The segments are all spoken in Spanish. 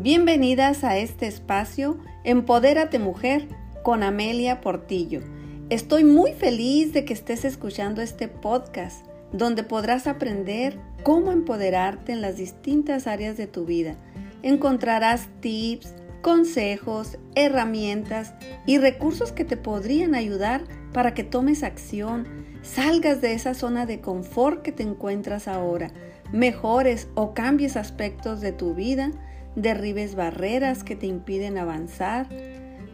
Bienvenidas a este espacio Empodérate Mujer con Amelia Portillo. Estoy muy feliz de que estés escuchando este podcast donde podrás aprender cómo empoderarte en las distintas áreas de tu vida. Encontrarás tips, consejos, herramientas y recursos que te podrían ayudar para que tomes acción, salgas de esa zona de confort que te encuentras ahora, mejores o cambies aspectos de tu vida, derribes barreras que te impiden avanzar,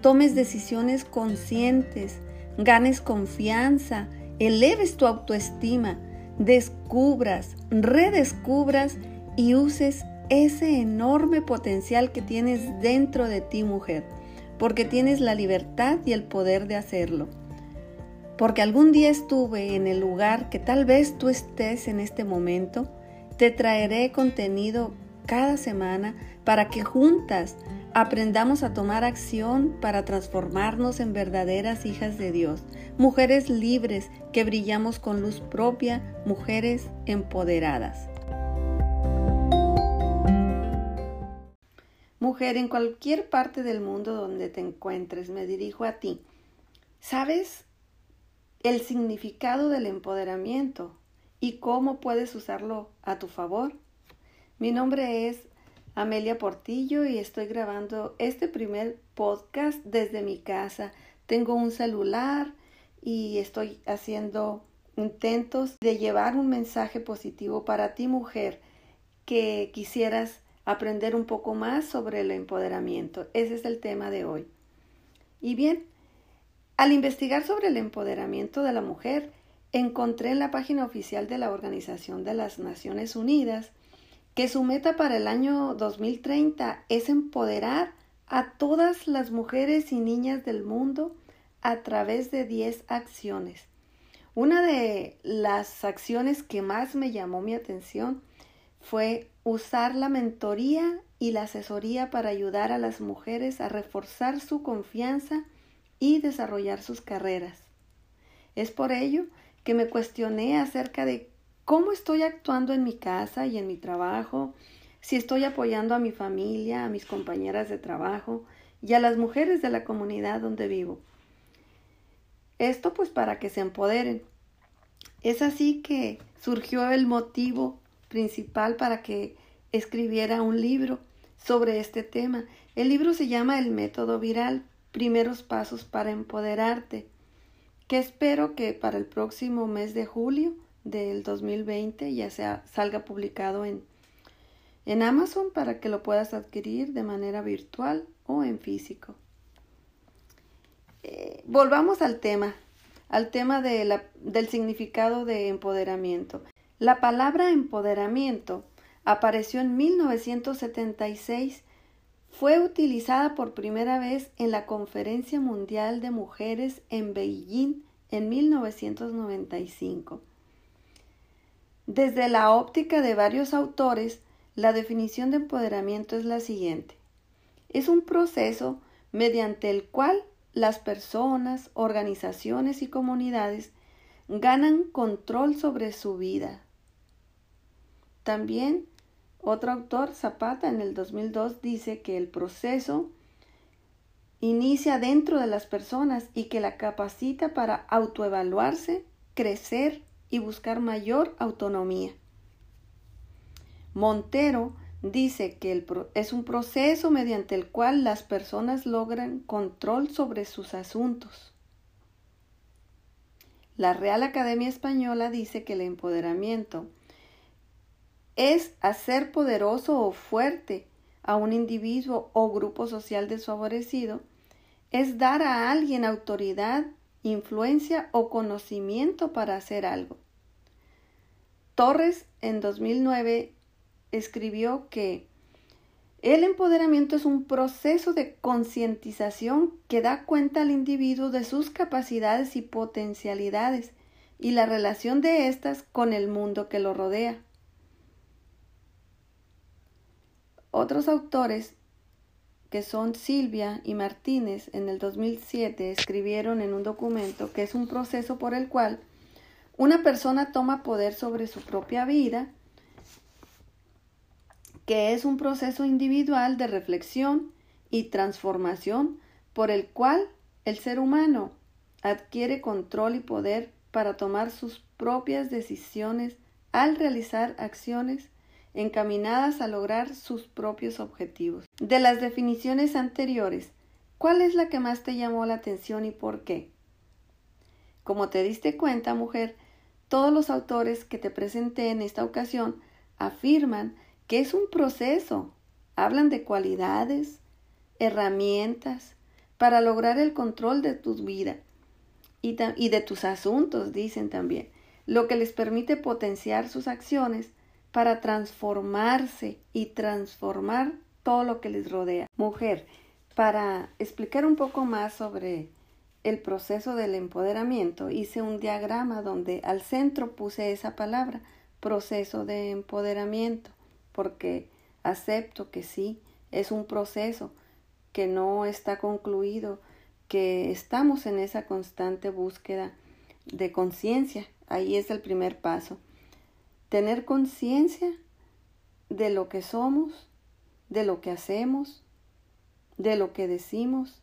tomes decisiones conscientes, ganes confianza, eleves tu autoestima, descubras, redescubras y uses ese enorme potencial que tienes dentro de ti, mujer, porque tienes la libertad y el poder de hacerlo. Porque algún día estuve en el lugar que tal vez tú estés en este momento, te traeré contenido cada semana para que juntas aprendamos a tomar acción para transformarnos en verdaderas hijas de Dios, mujeres libres que brillamos con luz propia, mujeres empoderadas. Mujer, en cualquier parte del mundo donde te encuentres, me dirijo a ti. ¿Sabes el significado del empoderamiento y cómo puedes usarlo a tu favor? Mi nombre es Amelia Portillo y estoy grabando este primer podcast desde mi casa. Tengo un celular y estoy haciendo intentos de llevar un mensaje positivo para ti mujer que quisieras aprender un poco más sobre el empoderamiento. Ese es el tema de hoy. Y bien, al investigar sobre el empoderamiento de la mujer, encontré en la página oficial de la Organización de las Naciones Unidas que su meta para el año 2030 es empoderar a todas las mujeres y niñas del mundo a través de 10 acciones. Una de las acciones que más me llamó mi atención fue usar la mentoría y la asesoría para ayudar a las mujeres a reforzar su confianza y desarrollar sus carreras. Es por ello que me cuestioné acerca de cómo estoy actuando en mi casa y en mi trabajo, si estoy apoyando a mi familia, a mis compañeras de trabajo y a las mujeres de la comunidad donde vivo. Esto pues para que se empoderen. Es así que surgió el motivo principal para que escribiera un libro sobre este tema. El libro se llama El método viral, primeros pasos para empoderarte, que espero que para el próximo mes de julio del 2020 ya sea salga publicado en, en Amazon para que lo puedas adquirir de manera virtual o en físico. Eh, volvamos al tema, al tema de la, del significado de empoderamiento. La palabra empoderamiento apareció en 1976, fue utilizada por primera vez en la Conferencia Mundial de Mujeres en Beijing en 1995. Desde la óptica de varios autores, la definición de empoderamiento es la siguiente. Es un proceso mediante el cual las personas, organizaciones y comunidades ganan control sobre su vida, también otro autor, Zapata, en el 2002 dice que el proceso inicia dentro de las personas y que la capacita para autoevaluarse, crecer y buscar mayor autonomía. Montero dice que es un proceso mediante el cual las personas logran control sobre sus asuntos. La Real Academia Española dice que el empoderamiento es hacer poderoso o fuerte a un individuo o grupo social desfavorecido, es dar a alguien autoridad, influencia o conocimiento para hacer algo. Torres en 2009 escribió que el empoderamiento es un proceso de concientización que da cuenta al individuo de sus capacidades y potencialidades y la relación de éstas con el mundo que lo rodea. Otros autores, que son Silvia y Martínez, en el 2007 escribieron en un documento que es un proceso por el cual una persona toma poder sobre su propia vida, que es un proceso individual de reflexión y transformación por el cual el ser humano adquiere control y poder para tomar sus propias decisiones al realizar acciones encaminadas a lograr sus propios objetivos. De las definiciones anteriores, ¿cuál es la que más te llamó la atención y por qué? Como te diste cuenta, mujer, todos los autores que te presenté en esta ocasión afirman que es un proceso. Hablan de cualidades, herramientas para lograr el control de tu vida y, de tus asuntos, dicen también, lo que les permite potenciar sus acciones para transformarse y transformar todo lo que les rodea. Mujer, para explicar un poco más sobre el proceso del empoderamiento, hice un diagrama donde al centro puse esa palabra, proceso de empoderamiento, porque acepto que sí, es un proceso que no está concluido, que estamos en esa constante búsqueda de conciencia. Ahí es el primer paso. Tener conciencia de lo que somos, de lo que hacemos, de lo que decimos,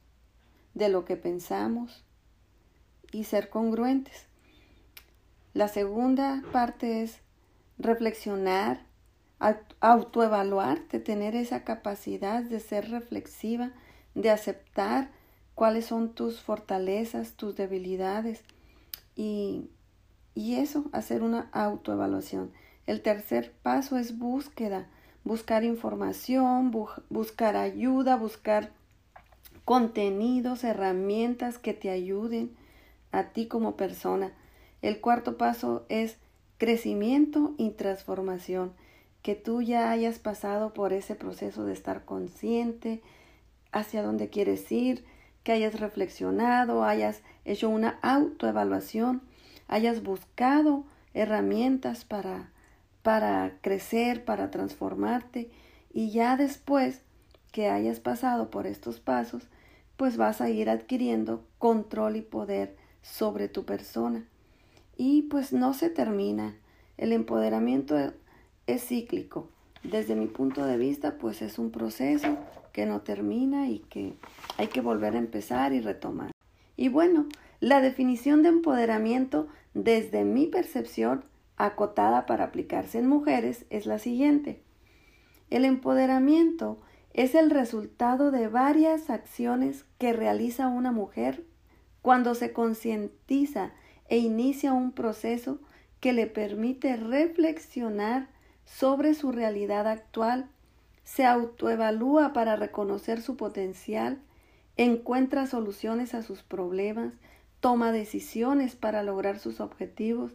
de lo que pensamos y ser congruentes. La segunda parte es reflexionar, autoevaluarte, tener esa capacidad de ser reflexiva, de aceptar cuáles son tus fortalezas, tus debilidades y, y eso, hacer una autoevaluación. El tercer paso es búsqueda, buscar información, buscar ayuda, buscar contenidos, herramientas que te ayuden a ti como persona. El cuarto paso es crecimiento y transformación, que tú ya hayas pasado por ese proceso de estar consciente hacia dónde quieres ir, que hayas reflexionado, hayas hecho una autoevaluación, hayas buscado herramientas para para crecer, para transformarte y ya después que hayas pasado por estos pasos, pues vas a ir adquiriendo control y poder sobre tu persona. Y pues no se termina. El empoderamiento es cíclico. Desde mi punto de vista, pues es un proceso que no termina y que hay que volver a empezar y retomar. Y bueno, la definición de empoderamiento desde mi percepción acotada para aplicarse en mujeres es la siguiente. El empoderamiento es el resultado de varias acciones que realiza una mujer cuando se concientiza e inicia un proceso que le permite reflexionar sobre su realidad actual, se autoevalúa para reconocer su potencial, encuentra soluciones a sus problemas, toma decisiones para lograr sus objetivos,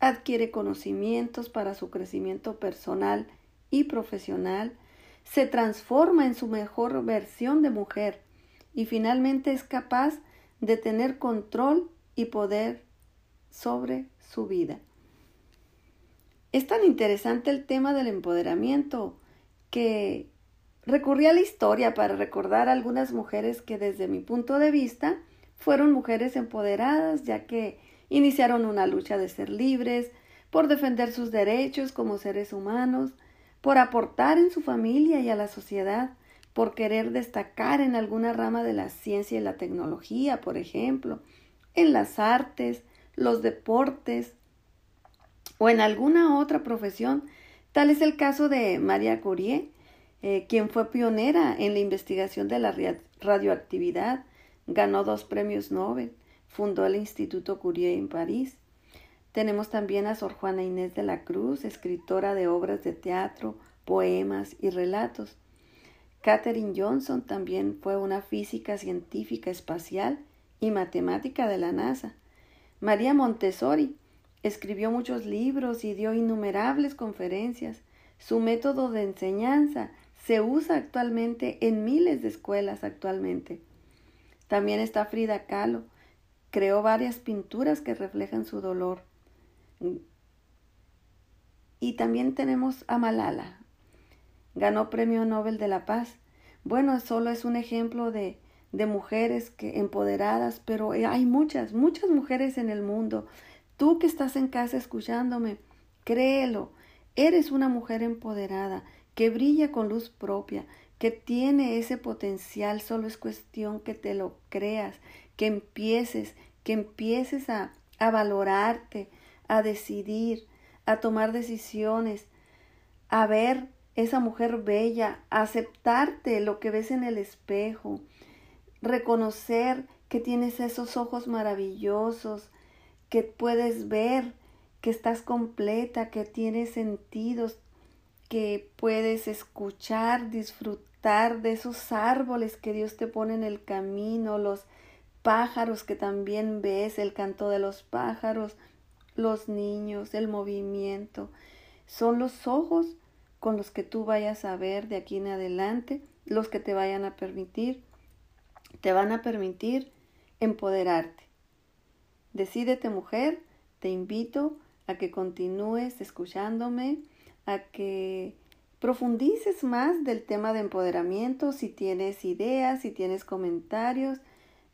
adquiere conocimientos para su crecimiento personal y profesional, se transforma en su mejor versión de mujer y finalmente es capaz de tener control y poder sobre su vida. Es tan interesante el tema del empoderamiento que recurrí a la historia para recordar a algunas mujeres que desde mi punto de vista fueron mujeres empoderadas, ya que Iniciaron una lucha de ser libres, por defender sus derechos como seres humanos, por aportar en su familia y a la sociedad, por querer destacar en alguna rama de la ciencia y la tecnología, por ejemplo, en las artes, los deportes o en alguna otra profesión. Tal es el caso de María Curie, eh, quien fue pionera en la investigación de la radioactividad, ganó dos premios Nobel fundó el Instituto Curie en París. Tenemos también a Sor Juana Inés de la Cruz, escritora de obras de teatro, poemas y relatos. Katherine Johnson también fue una física científica espacial y matemática de la NASA. María Montessori escribió muchos libros y dio innumerables conferencias. Su método de enseñanza se usa actualmente en miles de escuelas actualmente. También está Frida Kahlo, Creó varias pinturas que reflejan su dolor. Y también tenemos a Malala. Ganó Premio Nobel de la Paz. Bueno, solo es un ejemplo de, de mujeres que empoderadas, pero hay muchas, muchas mujeres en el mundo. Tú que estás en casa escuchándome, créelo, eres una mujer empoderada que brilla con luz propia, que tiene ese potencial, solo es cuestión que te lo creas, que empieces, que empieces a, a valorarte, a decidir, a tomar decisiones, a ver esa mujer bella, a aceptarte lo que ves en el espejo, reconocer que tienes esos ojos maravillosos, que puedes ver, que estás completa, que tienes sentidos, que puedes escuchar, disfrutar de esos árboles que Dios te pone en el camino, los pájaros que también ves, el canto de los pájaros, los niños, el movimiento. Son los ojos con los que tú vayas a ver de aquí en adelante, los que te vayan a permitir, te van a permitir empoderarte. Decídete mujer, te invito a que continúes escuchándome, a que profundices más del tema de empoderamiento, si tienes ideas, si tienes comentarios,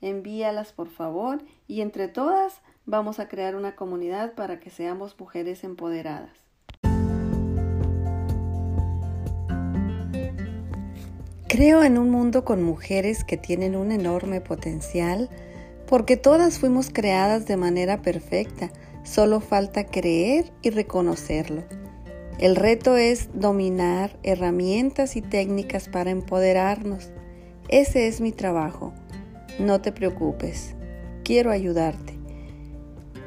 envíalas por favor y entre todas vamos a crear una comunidad para que seamos mujeres empoderadas. Creo en un mundo con mujeres que tienen un enorme potencial porque todas fuimos creadas de manera perfecta, solo falta creer y reconocerlo. El reto es dominar herramientas y técnicas para empoderarnos. Ese es mi trabajo. No te preocupes, quiero ayudarte.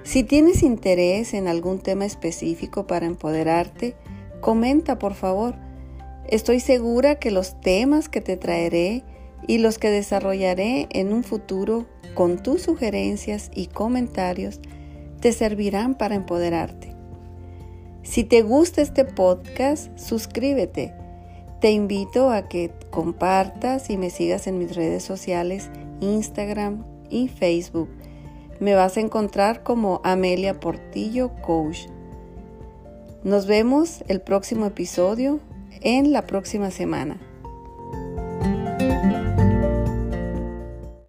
Si tienes interés en algún tema específico para empoderarte, comenta por favor. Estoy segura que los temas que te traeré y los que desarrollaré en un futuro con tus sugerencias y comentarios te servirán para empoderarte. Si te gusta este podcast, suscríbete. Te invito a que compartas y me sigas en mis redes sociales, Instagram y Facebook. Me vas a encontrar como Amelia Portillo Coach. Nos vemos el próximo episodio en la próxima semana.